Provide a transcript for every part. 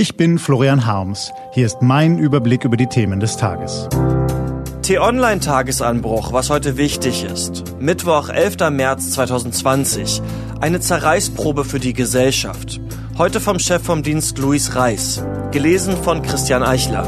Ich bin Florian Harms. Hier ist mein Überblick über die Themen des Tages. T-Online-Tagesanbruch, was heute wichtig ist. Mittwoch, 11. März 2020. Eine Zerreißprobe für die Gesellschaft. Heute vom Chef vom Dienst Luis Reis. Gelesen von Christian Eichler.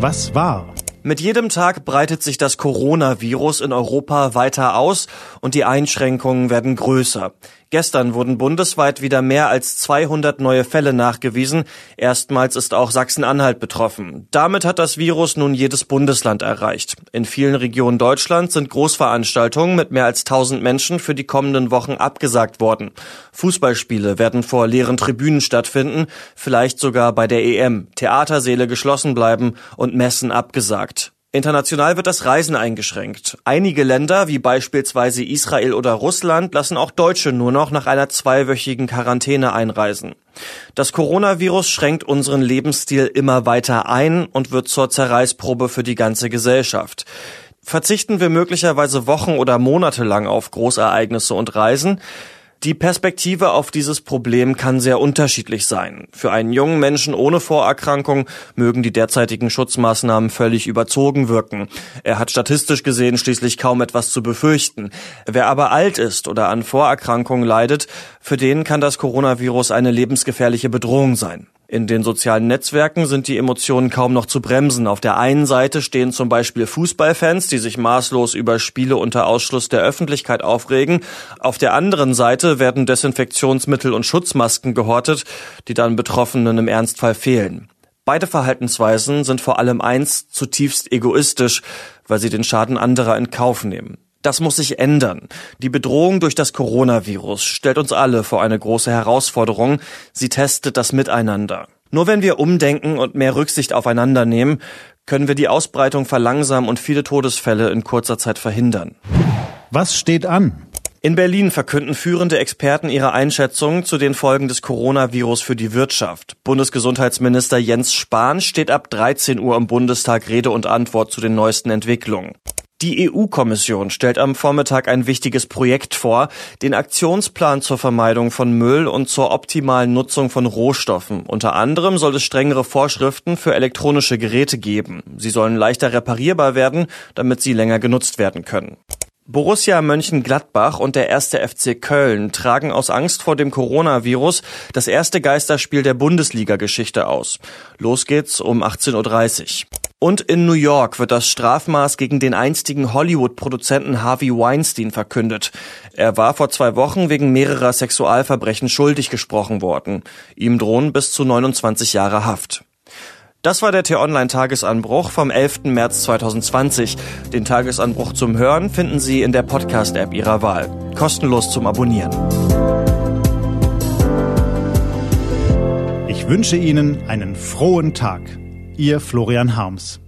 Was war? Mit jedem Tag breitet sich das Coronavirus in Europa weiter aus und die Einschränkungen werden größer. Gestern wurden bundesweit wieder mehr als 200 neue Fälle nachgewiesen. Erstmals ist auch Sachsen-Anhalt betroffen. Damit hat das Virus nun jedes Bundesland erreicht. In vielen Regionen Deutschlands sind Großveranstaltungen mit mehr als 1000 Menschen für die kommenden Wochen abgesagt worden. Fußballspiele werden vor leeren Tribünen stattfinden, vielleicht sogar bei der EM. Theatersäle geschlossen bleiben und Messen abgesagt. International wird das Reisen eingeschränkt. Einige Länder, wie beispielsweise Israel oder Russland, lassen auch Deutsche nur noch nach einer zweiwöchigen Quarantäne einreisen. Das Coronavirus schränkt unseren Lebensstil immer weiter ein und wird zur Zerreißprobe für die ganze Gesellschaft. Verzichten wir möglicherweise Wochen oder Monate lang auf Großereignisse und Reisen, die Perspektive auf dieses Problem kann sehr unterschiedlich sein. Für einen jungen Menschen ohne Vorerkrankung mögen die derzeitigen Schutzmaßnahmen völlig überzogen wirken. Er hat statistisch gesehen schließlich kaum etwas zu befürchten. Wer aber alt ist oder an Vorerkrankungen leidet, für den kann das Coronavirus eine lebensgefährliche Bedrohung sein. In den sozialen Netzwerken sind die Emotionen kaum noch zu bremsen. Auf der einen Seite stehen zum Beispiel Fußballfans, die sich maßlos über Spiele unter Ausschluss der Öffentlichkeit aufregen. Auf der anderen Seite werden Desinfektionsmittel und Schutzmasken gehortet, die dann Betroffenen im Ernstfall fehlen. Beide Verhaltensweisen sind vor allem eins zutiefst egoistisch, weil sie den Schaden anderer in Kauf nehmen. Das muss sich ändern. Die Bedrohung durch das Coronavirus stellt uns alle vor eine große Herausforderung. Sie testet das Miteinander. Nur wenn wir umdenken und mehr Rücksicht aufeinander nehmen, können wir die Ausbreitung verlangsamen und viele Todesfälle in kurzer Zeit verhindern. Was steht an? In Berlin verkünden führende Experten ihre Einschätzungen zu den Folgen des Coronavirus für die Wirtschaft. Bundesgesundheitsminister Jens Spahn steht ab 13 Uhr im Bundestag Rede und Antwort zu den neuesten Entwicklungen. Die EU-Kommission stellt am Vormittag ein wichtiges Projekt vor, den Aktionsplan zur Vermeidung von Müll und zur optimalen Nutzung von Rohstoffen. Unter anderem soll es strengere Vorschriften für elektronische Geräte geben. Sie sollen leichter reparierbar werden, damit sie länger genutzt werden können. Borussia Mönchengladbach und der erste FC Köln tragen aus Angst vor dem Coronavirus das erste Geisterspiel der Bundesliga-Geschichte aus. Los geht's um 18.30 Uhr. Und in New York wird das Strafmaß gegen den einstigen Hollywood-Produzenten Harvey Weinstein verkündet. Er war vor zwei Wochen wegen mehrerer Sexualverbrechen schuldig gesprochen worden. Ihm drohen bis zu 29 Jahre Haft. Das war der T-Online-Tagesanbruch vom 11. März 2020. Den Tagesanbruch zum Hören finden Sie in der Podcast-App Ihrer Wahl. Kostenlos zum Abonnieren. Ich wünsche Ihnen einen frohen Tag. Ihr Florian Harms.